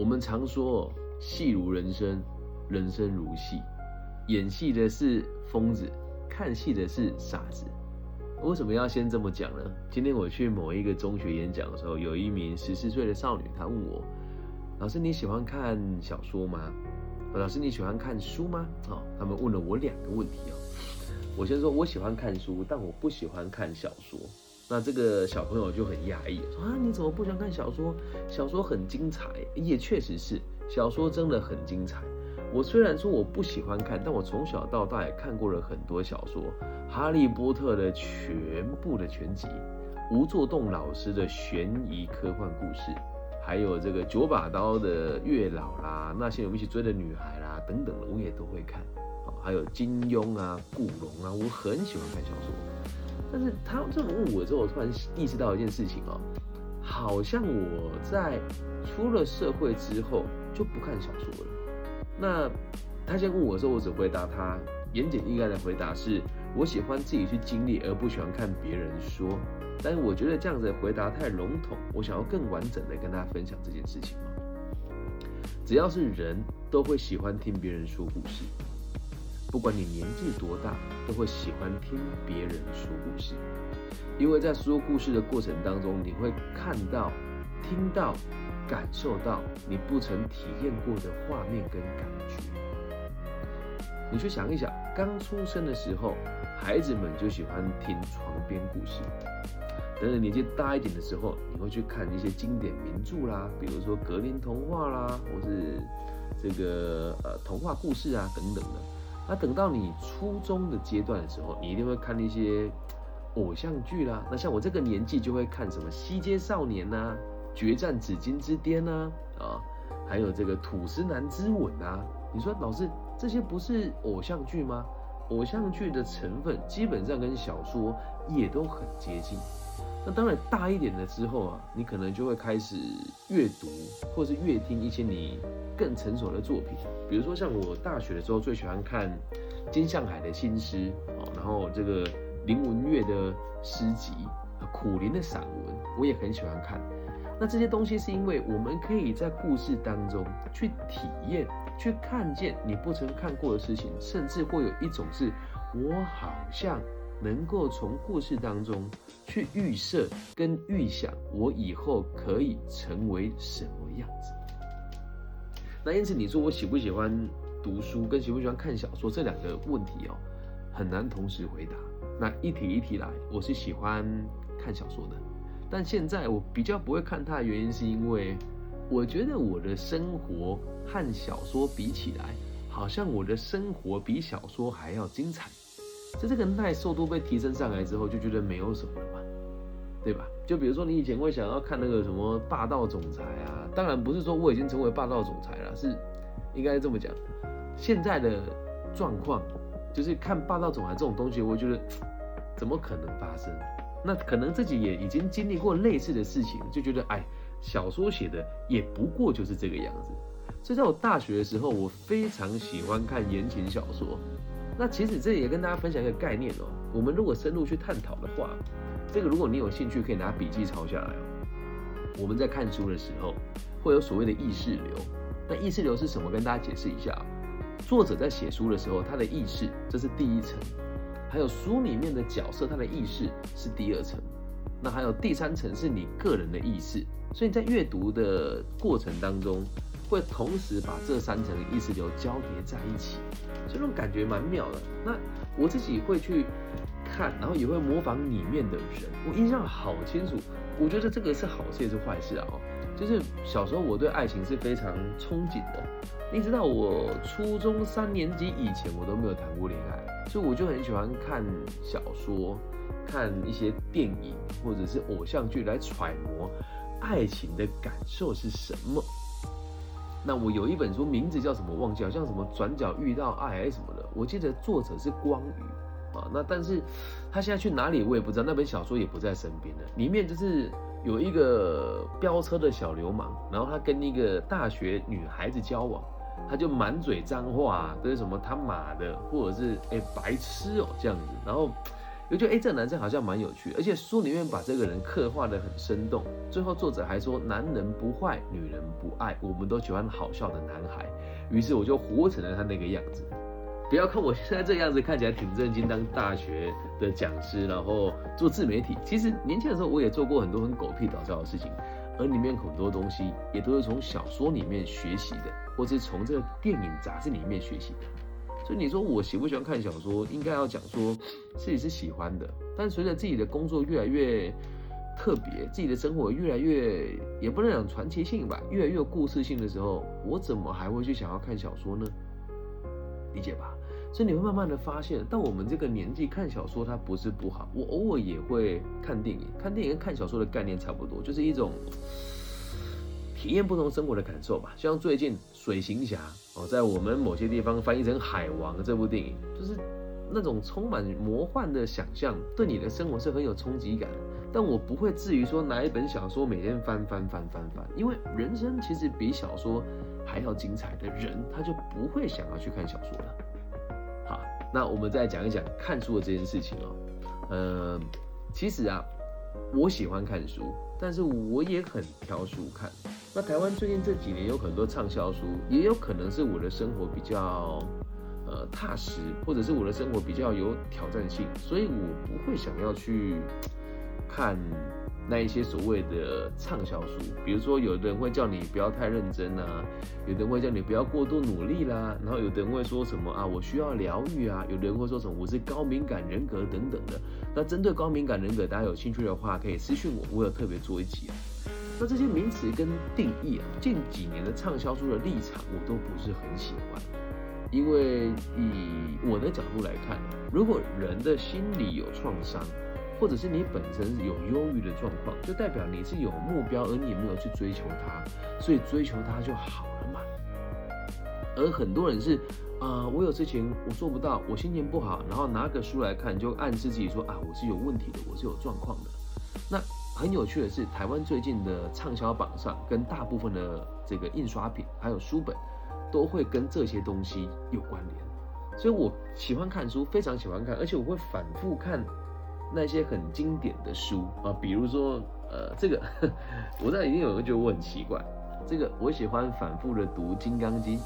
我们常说戏如人生，人生如戏，演戏的是疯子，看戏的是傻子。为什么要先这么讲呢？今天我去某一个中学演讲的时候，有一名十四岁的少女，她问我：“老师你喜欢看小说吗？老师你喜欢看书吗？”哦，他们问了我两个问题哦。我先说，我喜欢看书，但我不喜欢看小说。那这个小朋友就很压抑，说啊，你怎么不喜欢看小说？小说很精彩，也确实是，小说真的很精彩。我虽然说我不喜欢看，但我从小到大也看过了很多小说，《哈利波特》的全部的全集，吴作栋老师的悬疑科幻故事，还有这个九把刀的月老啦，那些我们一起追的女孩啦等等的，我也都会看。还有金庸啊、古龙啊，我很喜欢看小说。但是他这么问我之后，我突然意识到一件事情哦，好像我在出了社会之后就不看小说了。那他先问我的时候，我只回答他言简意赅的回答是：我喜欢自己去经历，而不喜欢看别人说。但是我觉得这样子的回答太笼统，我想要更完整的跟大家分享这件事情只要是人都会喜欢听别人说故事，不管你年纪多大，都会喜欢听别人说故事，因为在说故事的过程当中，你会看到、听到。感受到你不曾体验过的画面跟感觉，你去想一想，刚出生的时候，孩子们就喜欢听床边故事。等等年纪大一点的时候，你会去看一些经典名著啦，比如说格林童话啦，或是这个呃童话故事啊等等的。那等到你初中的阶段的时候，你一定会看一些偶像剧啦。那像我这个年纪就会看什么《西街少年》呐。决战紫金之巅呐？啊，还有这个土司男之吻啊！你说老师，这些不是偶像剧吗？偶像剧的成分基本上跟小说也都很接近。那当然大一点了之后啊，你可能就会开始阅读或是阅听一些你更成熟的作品，比如说像我大学的时候最喜欢看金向海的新诗哦，然后这个林文月的诗集、苦林的散文，我也很喜欢看。那这些东西是因为我们可以在故事当中去体验、去看见你不曾看过的事情，甚至会有一种是，我好像能够从故事当中去预设跟预想我以后可以成为什么样子。那因此你说我喜不喜欢读书跟喜不喜欢看小说这两个问题哦，很难同时回答。那一题一题来，我是喜欢看小说的。但现在我比较不会看它的原因，是因为我觉得我的生活和小说比起来，好像我的生活比小说还要精彩。在这个耐受度被提升上来之后，就觉得没有什么了嘛，对吧？就比如说你以前会想要看那个什么霸道总裁啊，当然不是说我已经成为霸道总裁了，是应该这么讲。现在的状况就是看霸道总裁这种东西，我觉得怎么可能发生？那可能自己也已经经历过类似的事情，就觉得哎，小说写的也不过就是这个样子。所以在我大学的时候，我非常喜欢看言情小说。那其实这也跟大家分享一个概念哦，我们如果深入去探讨的话，这个如果你有兴趣，可以拿笔记抄下来哦。我们在看书的时候，会有所谓的意识流。那意识流是什么？跟大家解释一下。作者在写书的时候，他的意识这是第一层。还有书里面的角色，他的意识是第二层，那还有第三层是你个人的意识，所以在阅读的过程当中，会同时把这三层意识流交叠在一起，这种感觉蛮妙的。那我自己会去看，然后也会模仿里面的人，我印象好清楚。我觉得这个是好事也是坏事啊。就是小时候我对爱情是非常憧憬的，一直到我初中三年级以前，我都没有谈过恋爱，所以我就很喜欢看小说、看一些电影或者是偶像剧来揣摩爱情的感受是什么。那我有一本书，名字叫什么忘记，好像什么转角遇到爱还是什么的，我记得作者是光宇啊。那但是他现在去哪里我也不知道，那本小说也不在身边了，里面就是。有一个飙车的小流氓，然后他跟一个大学女孩子交往，他就满嘴脏话，都是什么他妈的，或者是哎白痴哦这样子，然后我觉得哎，这男生好像蛮有趣，而且书里面把这个人刻画的很生动。最后作者还说，男人不坏，女人不爱，我们都喜欢好笑的男孩。于是我就活成了他那个样子。不要看我现在这样子，看起来挺正经，当大学的讲师，然后做自媒体。其实年轻的时候我也做过很多很狗屁倒灶的事情，而里面很多东西也都是从小说里面学习的，或是从这个电影杂志里面学习的。所以你说我喜不喜欢看小说，应该要讲说自己是喜欢的。但随着自己的工作越来越特别，自己的生活越来越也不能讲传奇性吧，越来越有故事性的时候，我怎么还会去想要看小说呢？理解吧？所以你会慢慢的发现，到我们这个年纪看小说，它不是不好。我偶尔也会看电影，看电影跟看小说的概念差不多，就是一种体验不同生活的感受吧。像最近《水行侠》哦，在我们某些地方翻译成《海王》这部电影，就是那种充满魔幻的想象，对你的生活是很有冲击感。但我不会至于说拿一本小说每天翻翻翻翻翻，因为人生其实比小说还要精彩的人，他就不会想要去看小说了。好那我们再讲一讲看书的这件事情哦，呃，其实啊，我喜欢看书，但是我也很挑书看。那台湾最近这几年有很多畅销书，也有可能是我的生活比较呃踏实，或者是我的生活比较有挑战性，所以我不会想要去看。那一些所谓的畅销书，比如说有的人会叫你不要太认真啊，有的人会叫你不要过度努力啦，然后有的人会说什么啊，我需要疗愈啊，有的人会说什么我是高敏感人格等等的。那针对高敏感人格，大家有兴趣的话可以私信我，我有特别做一集。那这些名词跟定义啊，近几年的畅销书的立场我都不是很喜欢，因为以我的角度来看，如果人的心理有创伤。或者是你本身有忧郁的状况，就代表你是有目标，而你也没有去追求它，所以追求它就好了嘛。而很多人是，啊，我有事情我做不到，我心情不好，然后拿个书来看，就暗示自己说啊，我是有问题的，我是有状况的。那很有趣的是，台湾最近的畅销榜上，跟大部分的这个印刷品还有书本，都会跟这些东西有关联。所以我喜欢看书，非常喜欢看，而且我会反复看。那些很经典的书啊，比如说，呃，这个我知道一定有人觉得我很奇怪，这个我喜欢反复的读《金刚经》，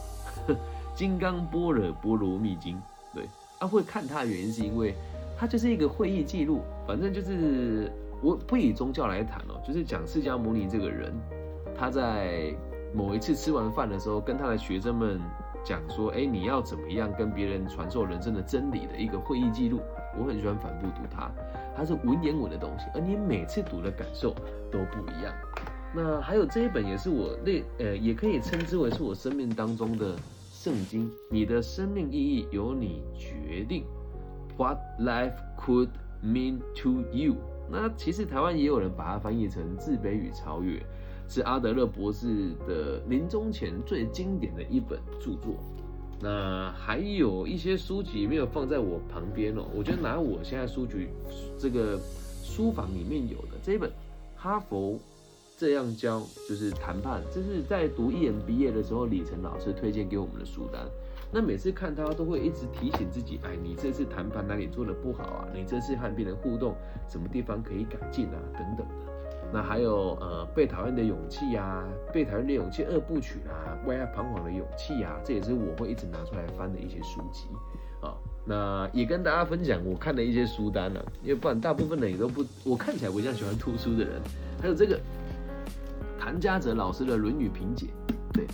《金刚般若波罗蜜经》。对，啊，会看它的原因是因为它就是一个会议记录，反正就是我不以宗教来谈哦，就是讲释迦牟尼这个人，他在某一次吃完饭的时候，跟他的学生们讲说，哎，你要怎么样跟别人传授人生的真理的一个会议记录。我很喜欢反复读它，它是文言文的东西，而你每次读的感受都不一样。那还有这一本也是我那呃，也可以称之为是我生命当中的圣经。你的生命意义由你决定。What life could mean to you？那其实台湾也有人把它翻译成自卑与超越，是阿德勒博士的临终前最经典的一本著作。那还有一些书籍没有放在我旁边哦，我觉得拿我现在书局这个书房里面有的这一本，哈佛这样教就是谈判，这是在读 EMBA 的时候，李晨老师推荐给我们的书单。那每次看他都会一直提醒自己，哎，你这次谈判哪里做的不好啊？你这次和别人互动什么地方可以改进啊？等等的。那还有呃被讨厌的勇气呀，被讨厌的勇气二部曲啊，为爱彷徨的勇气呀，这也是我会一直拿出来翻的一些书籍啊。那也跟大家分享我看的一些书单呢，因为不然大部分人也都不，我看起来不像喜欢读书的人。还有这个谭家泽老师的《论语评解》，对，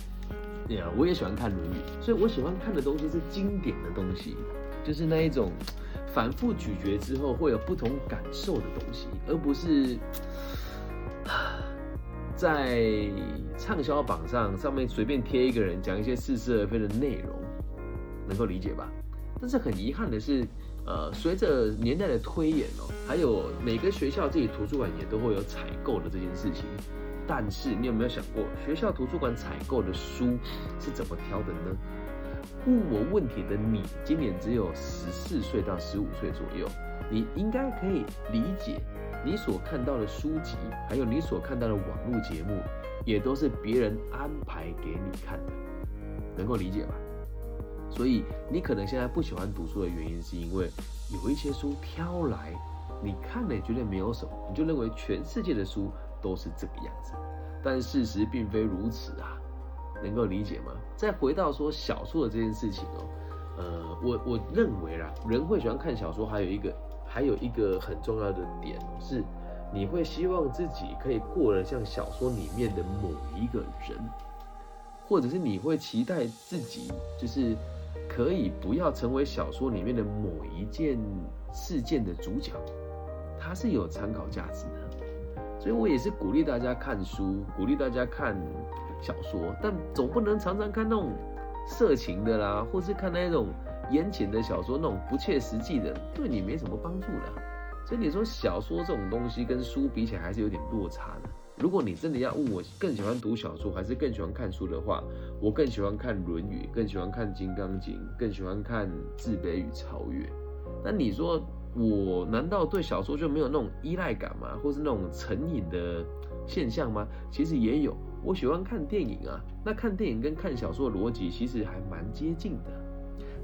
对啊，我也喜欢看《论语》，所以我喜欢看的东西是经典的东西，就是那一种反复咀嚼之后会有不同感受的东西，而不是。在畅销榜上，上面随便贴一个人讲一些似是而非的内容，能够理解吧？但是很遗憾的是，呃，随着年代的推演哦，还有每个学校自己图书馆也都会有采购的这件事情。但是你有没有想过，学校图书馆采购的书是怎么挑的呢？问我问题的你，今年只有十四岁到十五岁左右，你应该可以理解。你所看到的书籍，还有你所看到的网络节目，也都是别人安排给你看的，能够理解吧？所以你可能现在不喜欢读书的原因，是因为有一些书挑来你看了也觉得没有什么，你就认为全世界的书都是这个样子。但事实并非如此啊，能够理解吗？再回到说小说的这件事情哦，呃，我我认为啦，人会喜欢看小说，还有一个还有一个很重要的点是，你会希望自己可以过得像小说里面的某一个人，或者是你会期待自己就是可以不要成为小说里面的某一件事件的主角，它是有参考价值的。所以我也是鼓励大家看书，鼓励大家看小说，但总不能常常看那种色情的啦，或是看那种言情的小说，那种不切实际的，对你没什么帮助的。所以你说小说这种东西跟书比起来，还是有点落差的。如果你真的要问我更喜欢读小说还是更喜欢看书的话，我更喜欢看《论语》，更喜欢看《金刚经》，更喜欢看《自卑与超越》。那你说？我难道对小说就没有那种依赖感吗？或是那种成瘾的现象吗？其实也有。我喜欢看电影啊，那看电影跟看小说逻辑其实还蛮接近的。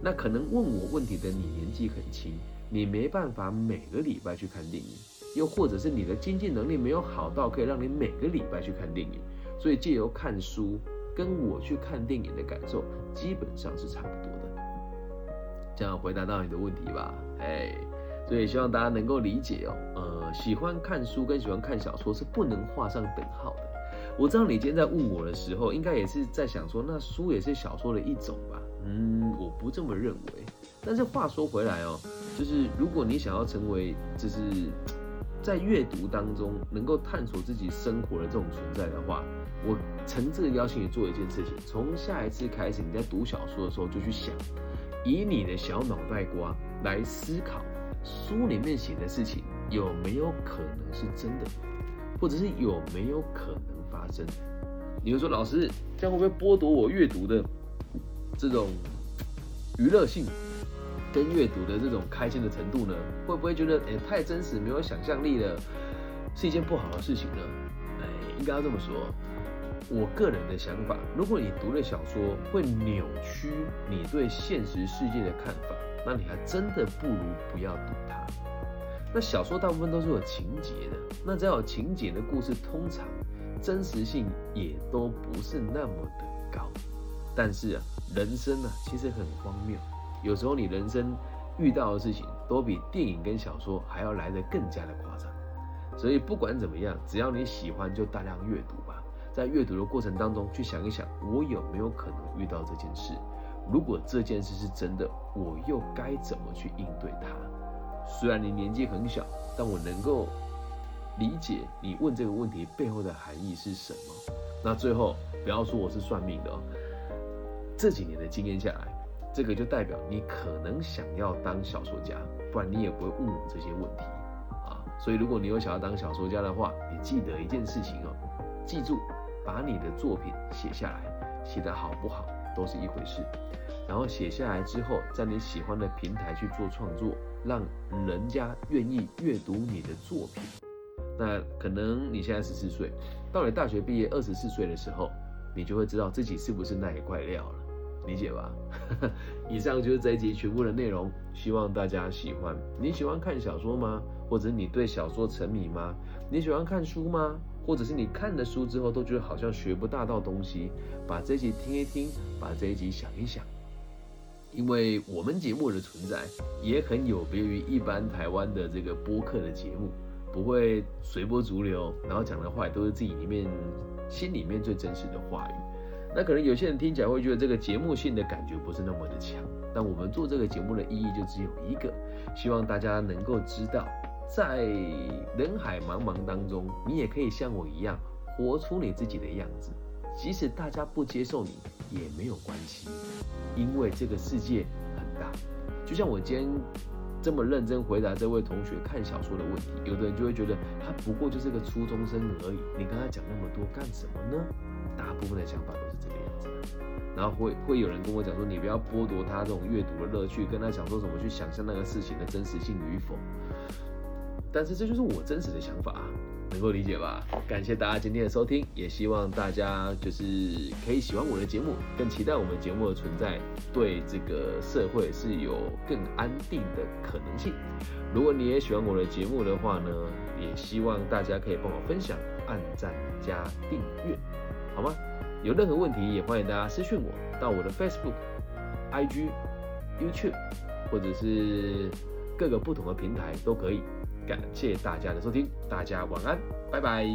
那可能问我问题的你年纪很轻，你没办法每个礼拜去看电影，又或者是你的经济能力没有好到可以让你每个礼拜去看电影，所以借由看书跟我去看电影的感受基本上是差不多的。这样回答到你的问题吧，哎。所以希望大家能够理解哦，呃，喜欢看书跟喜欢看小说是不能画上等号的。我知道你今天在问我的时候，应该也是在想说，那书也是小说的一种吧？嗯，我不这么认为。但是话说回来哦，就是如果你想要成为，就是在阅读当中能够探索自己生活的这种存在的话，我诚挚的邀请你做一件事情：从下一次开始，你在读小说的时候就去想，以你的小脑袋瓜来思考。书里面写的事情有没有可能是真的，或者是有没有可能发生？你会说老师，这样会不会剥夺我阅读的这种娱乐性，跟阅读的这种开心的程度呢？会不会觉得哎太真实，没有想象力了，是一件不好的事情呢？哎，应该要这么说。我个人的想法，如果你读了小说会扭曲你对现实世界的看法。那你还真的不如不要读它。那小说大部分都是有情节的，那只要有情节的故事，通常真实性也都不是那么的高。但是啊，人生呢其实很荒谬，有时候你人生遇到的事情都比电影跟小说还要来得更加的夸张。所以不管怎么样，只要你喜欢，就大量阅读吧。在阅读的过程当中，去想一想，我有没有可能遇到这件事。如果这件事是真的，我又该怎么去应对它？虽然你年纪很小，但我能够理解你问这个问题背后的含义是什么。那最后，不要说我是算命的哦，这几年的经验下来，这个就代表你可能想要当小说家，不然你也不会问我这些问题啊。所以，如果你有想要当小说家的话，你记得一件事情哦，记住把你的作品写下来，写得好不好？都是一回事，然后写下来之后，在你喜欢的平台去做创作，让人家愿意阅读你的作品。那可能你现在十四岁，到你大学毕业二十四岁的时候，你就会知道自己是不是那一块料了，理解吧？以上就是这一集全部的内容，希望大家喜欢。你喜欢看小说吗？或者你对小说沉迷吗？你喜欢看书吗？或者是你看了书之后都觉得好像学不大到东西，把这一集听一听，把这一集想一想，因为我们节目的存在也很有别于一般台湾的这个播客的节目，不会随波逐流，然后讲的话也都是自己里面心里面最真实的话语。那可能有些人听起来会觉得这个节目性的感觉不是那么的强，但我们做这个节目的意义就只有一个，希望大家能够知道。在人海茫茫当中，你也可以像我一样活出你自己的样子。即使大家不接受你，也没有关系，因为这个世界很大。就像我今天这么认真回答这位同学看小说的问题，有的人就会觉得他不过就是个初中生而已，你跟他讲那么多干什么呢？大部分的想法都是这个样子。然后会会有人跟我讲说，你不要剥夺他这种阅读的乐趣，跟他讲说怎么去想象那个事情的真实性与否。但是这就是我真实的想法！能够理解吧？感谢大家今天的收听，也希望大家就是可以喜欢我的节目，更期待我们节目的存在，对这个社会是有更安定的可能性。如果你也喜欢我的节目的话呢，也希望大家可以帮我分享、按赞加订阅，好吗？有任何问题也欢迎大家私讯我，到我的 Facebook、IG、YouTube，或者是各个不同的平台都可以。感谢大家的收听，大家晚安，拜拜。